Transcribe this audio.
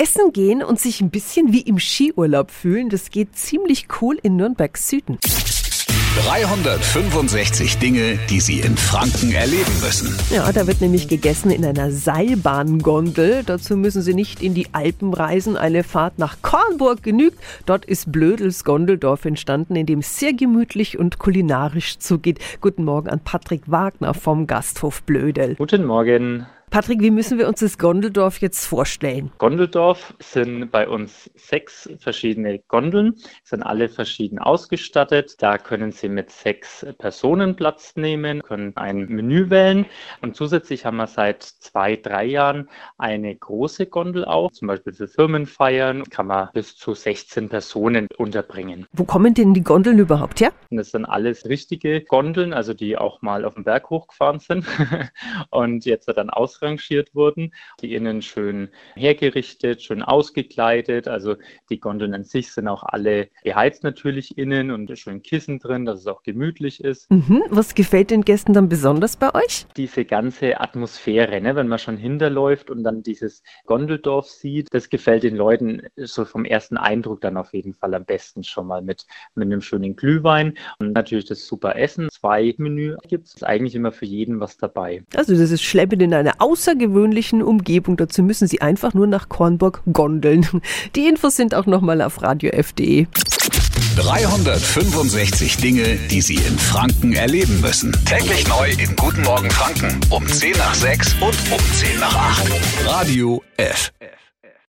Essen gehen und sich ein bisschen wie im Skiurlaub fühlen, das geht ziemlich cool in Nürnberg Süden. 365 Dinge, die Sie in Franken erleben müssen. Ja, da wird nämlich gegessen in einer Seilbahngondel. Dazu müssen Sie nicht in die Alpen reisen. Eine Fahrt nach Kornburg genügt. Dort ist Blödels Gondeldorf entstanden, in dem es sehr gemütlich und kulinarisch zugeht. Guten Morgen an Patrick Wagner vom Gasthof Blödel. Guten Morgen. Patrick, wie müssen wir uns das Gondeldorf jetzt vorstellen? Gondeldorf sind bei uns sechs verschiedene Gondeln, sind alle verschieden ausgestattet. Da können Sie mit sechs Personen Platz nehmen, können ein Menü wählen und zusätzlich haben wir seit zwei, drei Jahren eine große Gondel auch. Zum Beispiel für Firmenfeiern kann man bis zu 16 Personen unterbringen. Wo kommen denn die Gondeln überhaupt her? Das sind alles richtige Gondeln, also die auch mal auf den Berg hochgefahren sind und jetzt dann aus ausrangiert wurden. Die innen schön hergerichtet, schön ausgekleidet. Also die Gondeln an sich sind auch alle beheizt natürlich innen und schön Kissen drin, dass es auch gemütlich ist. Mhm. Was gefällt den Gästen dann besonders bei euch? Diese ganze Atmosphäre, ne? wenn man schon hinterläuft und dann dieses Gondeldorf sieht, das gefällt den Leuten so vom ersten Eindruck dann auf jeden Fall am besten schon mal mit, mit einem schönen Glühwein und natürlich das super Essen. Zwei Menü gibt es eigentlich immer für jeden was dabei. Also das ist schleppend in einer außergewöhnlichen Umgebung. Dazu müssen Sie einfach nur nach Kornburg gondeln. Die Infos sind auch nochmal auf radiof.de. 365 Dinge, die Sie in Franken erleben müssen. Täglich neu in Guten Morgen Franken um 10 nach 6 und um 10 nach 8. Radio F.